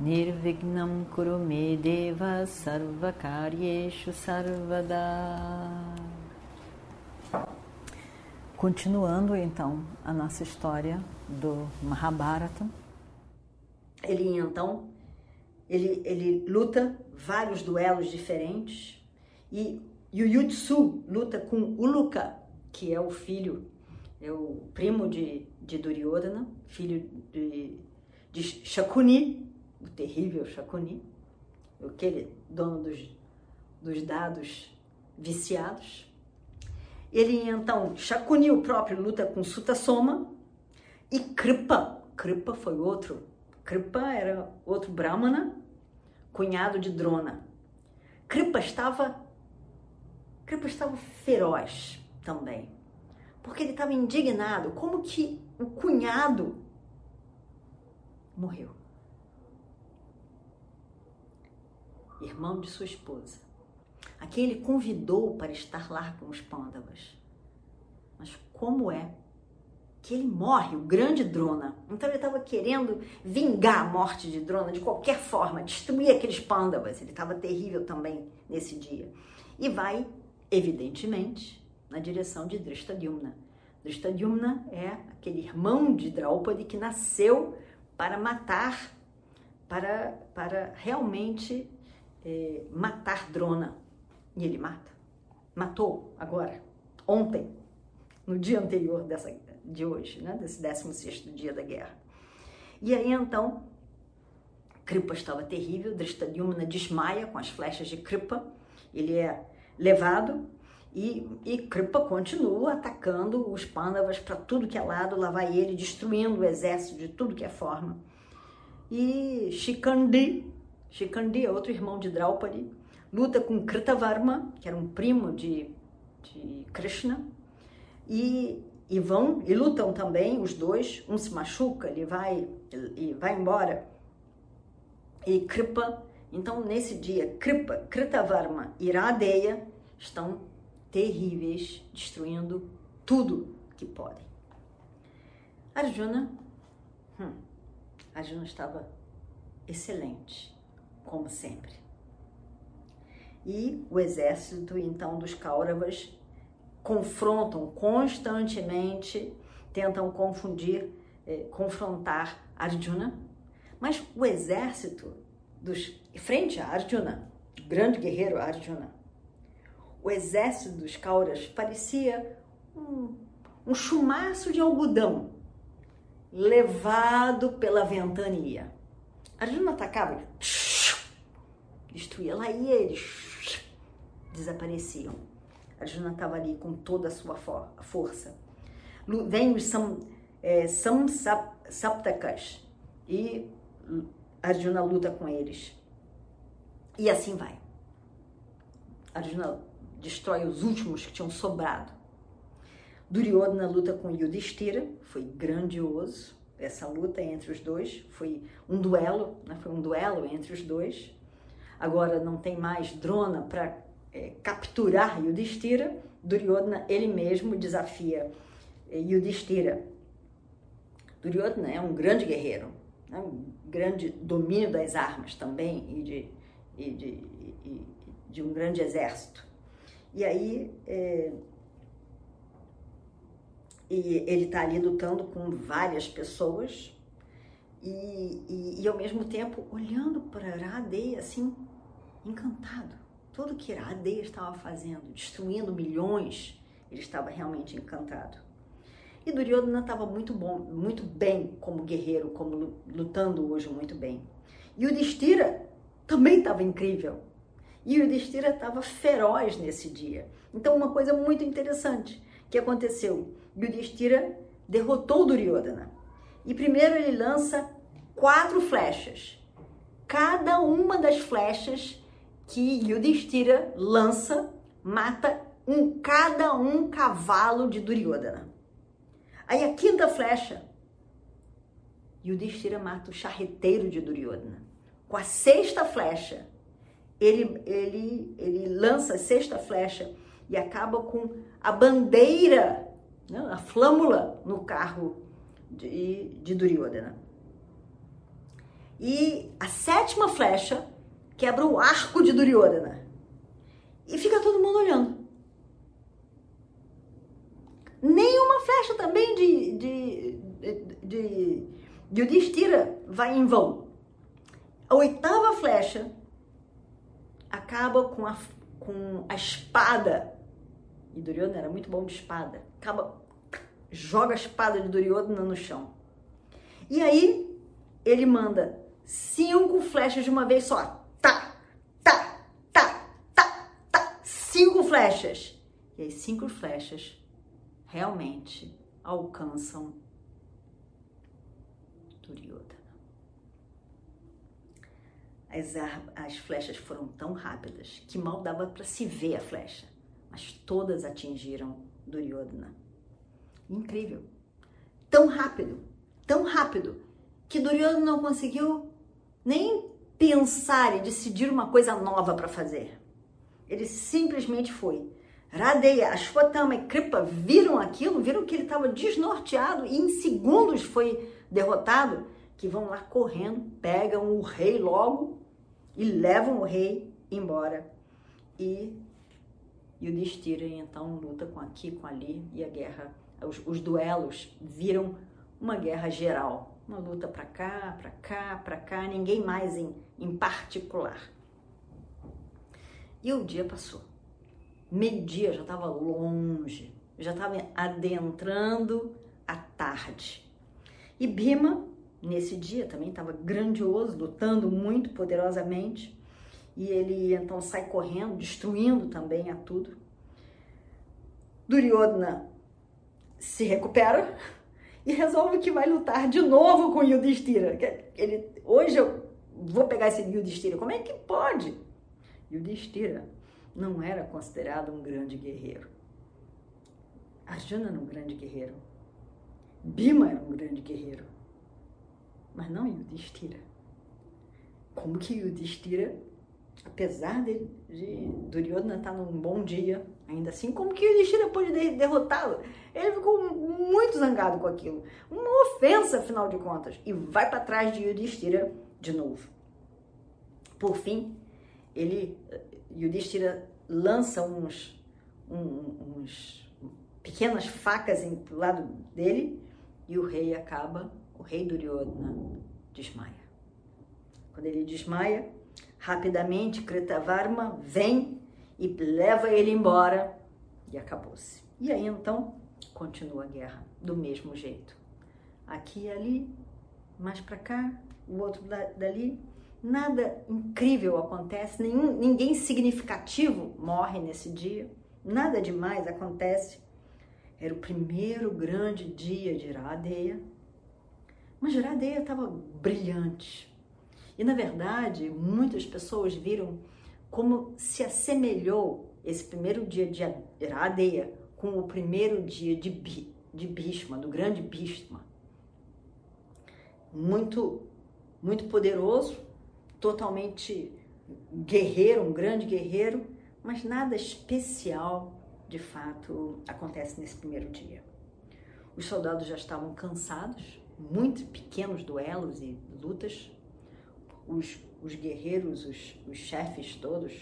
Nirvignam Kurume Deva Sarvakaryeshu Sarvada Continuando então a nossa história do Mahabharata. Ele então, ele, ele luta vários duelos diferentes e Yuyutsu luta com Uluka, que é o filho, é o primo de, de Duryodhana, filho de, de Shakuni, o terrível Shakuni, aquele dono dos, dos dados viciados. Ele então, Shakuni o próprio luta com Sutasoma e Kripa. Kripa foi outro. Kripa era outro Brahmana, cunhado de Drona. Kripa estava Kripa estava feroz também, porque ele estava indignado, como que o cunhado morreu. Irmão de sua esposa a quem ele convidou para estar lá com os pândavas. Mas como é que ele morre, o grande Drona? Então ele estava querendo vingar a morte de Drona de qualquer forma, destruir aqueles pândavas. Ele estava terrível também nesse dia. E vai, evidentemente, na direção de Drishtadyumna. Drishtadyumna é aquele irmão de Draupadi que nasceu para matar, para, para realmente é, matar Drona, e ele mata. Matou agora, ontem, no dia anterior dessa, de hoje, né? desse 16 dia da guerra. E aí então, Kripa estava terrível, Drishtadyumna desmaia com as flechas de Kripa, ele é levado e, e Kripa continua atacando os Pandavas para tudo que é lado, lá vai ele destruindo o exército de tudo que é forma. E Shikandi, Shikandi é outro irmão de Draupadi, luta com Kritavarma, que era um primo de, de Krishna, e, e vão e lutam também os dois. Um se machuca, ele vai e vai embora. E Kripa, então nesse dia, Kripa, Kritavarma e Radeya estão terríveis, destruindo tudo que podem. Arjuna, hum, Arjuna estava excelente, como sempre e o exército então dos Kauravas confrontam constantemente, tentam confundir, eh, confrontar Arjuna, mas o exército dos frente a Arjuna, grande guerreiro Arjuna, o exército dos Kauras parecia um, um chumaço de algodão levado pela ventania. Arjuna atacava, destruía, lá ia ele, desapareciam. Arjuna estava ali com toda a sua força. Vem os Sam, é, Saptakas e Arjuna luta com eles. E assim vai. Arjuna destrói os últimos que tinham sobrado. Duryodhana luta com Yudhishthira, foi grandioso essa luta entre os dois, foi um duelo, né? foi um duelo entre os dois. Agora não tem mais Drona para é, capturar Yudhishthira, Duryodhana ele mesmo desafia é, Yudhishthira. Duryodhana é um grande guerreiro, né? um grande domínio das armas também e de, e de, e de um grande exército. E aí é, e ele está ali lutando com várias pessoas e, e, e, ao mesmo tempo olhando para Radei assim, encantado tudo que Iradeia estava fazendo, destruindo milhões, ele estava realmente encantado. E Duryodhana estava muito bom, muito bem como guerreiro, como lutando hoje muito bem. E o Destira também estava incrível. E o Destira estava feroz nesse dia. Então uma coisa muito interessante que aconteceu, Yudhishthira derrotou Duryodhana. E primeiro ele lança quatro flechas. Cada uma das flechas que Yudhishthira lança, mata um cada um cavalo de Duryodhana. Aí a quinta flecha, Yudhishthira mata o charreteiro de Duryodhana. Com a sexta flecha, ele, ele, ele lança a sexta flecha e acaba com a bandeira, né, a flâmula no carro de, de Duryodhana. E a sétima flecha quebra o arco de Duryodhana. E fica todo mundo olhando. Nenhuma flecha também de, de, de, de Yudhishthira vai em vão. A oitava flecha acaba com a, com a espada. E Duryodhana era muito bom de espada. Acaba, joga a espada de Duryodhana no chão. E aí ele manda cinco flechas de uma vez só. Tá, tá, tá, tá, tá. Cinco flechas. E as cinco flechas realmente alcançam Duryodhana. As, as flechas foram tão rápidas que mal dava para se ver a flecha, mas todas atingiram Duryodhana. Incrível! Tão rápido, tão rápido, que Duryodhana não conseguiu nem pensar e decidir uma coisa nova para fazer. Ele simplesmente foi. Radeya, Ashwatthama e Kripa viram aquilo, viram que ele estava desnorteado e em segundos foi derrotado, que vão lá correndo, pegam o rei logo e levam o rei embora. E Yudhishthira então luta com aqui, com ali e a guerra, os, os duelos viram uma guerra geral uma luta para cá, para cá, para cá, ninguém mais em, em particular. E o dia passou. Meio-dia já estava longe, já estava adentrando a tarde. E Bima, nesse dia, também estava grandioso, lutando muito poderosamente. E ele então sai correndo, destruindo também a tudo. Duryodhana se recupera, e resolve que vai lutar de novo com Yudhishthira. Ele, hoje eu vou pegar esse Yudhishthira. Como é que pode? Yudhishthira não era considerado um grande guerreiro. Arjuna era um grande guerreiro. Bima era um grande guerreiro. Mas não Yudhishthira. Como que Yudhishthira, apesar de, de Duryodhana estar num bom dia, ainda assim, como que Yudhishthira pôde derrotá-lo? Ele ficou muito zangado com aquilo. Uma ofensa, afinal de contas. E vai para trás de Yudhishthira de novo. Por fim, ele, Yudhishthira lança uns, um, uns pequenas facas em, do lado dele e o rei acaba, o rei Duryodhana desmaia. Quando ele desmaia, rapidamente Kritavarma vem e leva ele embora e acabou-se. E aí então continua a guerra do mesmo jeito. Aqui e ali, mais para cá, o outro dali, nada incrível acontece, nenhum, ninguém significativo morre nesse dia, nada demais acontece. Era o primeiro grande dia de Iradeia, mas Iradeia estava brilhante. E na verdade, muitas pessoas viram como se assemelhou esse primeiro dia de Iradeia com o primeiro dia de, de Bhishma, do grande Bhishma. Muito, muito poderoso, totalmente guerreiro, um grande guerreiro, mas nada especial de fato acontece nesse primeiro dia. Os soldados já estavam cansados, muito pequenos duelos e lutas. Os, os guerreiros, os, os chefes todos,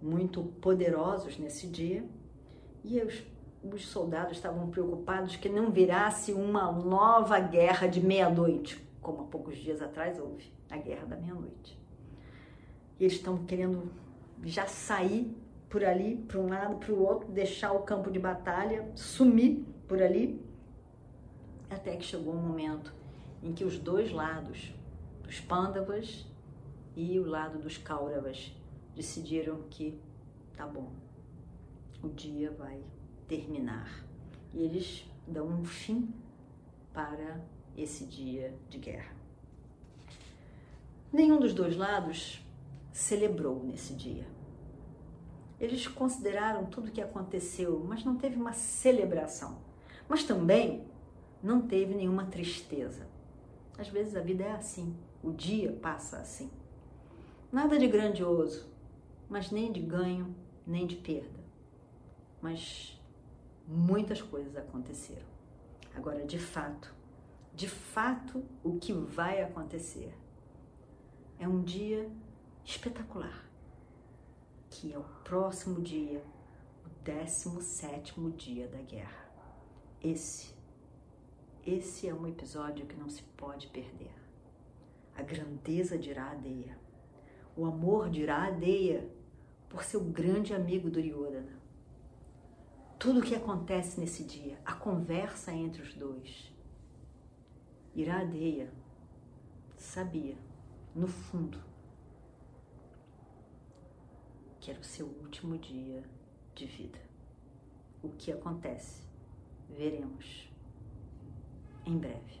muito poderosos nesse dia e os, os soldados estavam preocupados que não virasse uma nova guerra de meia-noite, como há poucos dias atrás houve a guerra da meia-noite. E eles estão querendo já sair por ali, para um lado, para o outro, deixar o campo de batalha, sumir por ali, até que chegou um momento em que os dois lados, os Pandavas e o lado dos Kauravas, decidiram que tá bom, o dia vai terminar. E eles dão um fim para esse dia de guerra. Nenhum dos dois lados celebrou nesse dia. Eles consideraram tudo o que aconteceu, mas não teve uma celebração. Mas também não teve nenhuma tristeza. Às vezes a vida é assim, o dia passa assim. Nada de grandioso, mas nem de ganho, nem de perda. Mas muitas coisas aconteceram. Agora, de fato, de fato, o que vai acontecer é um dia espetacular, que é o próximo dia, o 17 dia da guerra. Esse, esse é um episódio que não se pode perder. A grandeza de Iradeia, o amor de Iradeia por seu grande amigo Duryodhana. Tudo o que acontece nesse dia, a conversa entre os dois. Iradeia sabia, no fundo, que era o seu último dia de vida. O que acontece? Veremos em breve.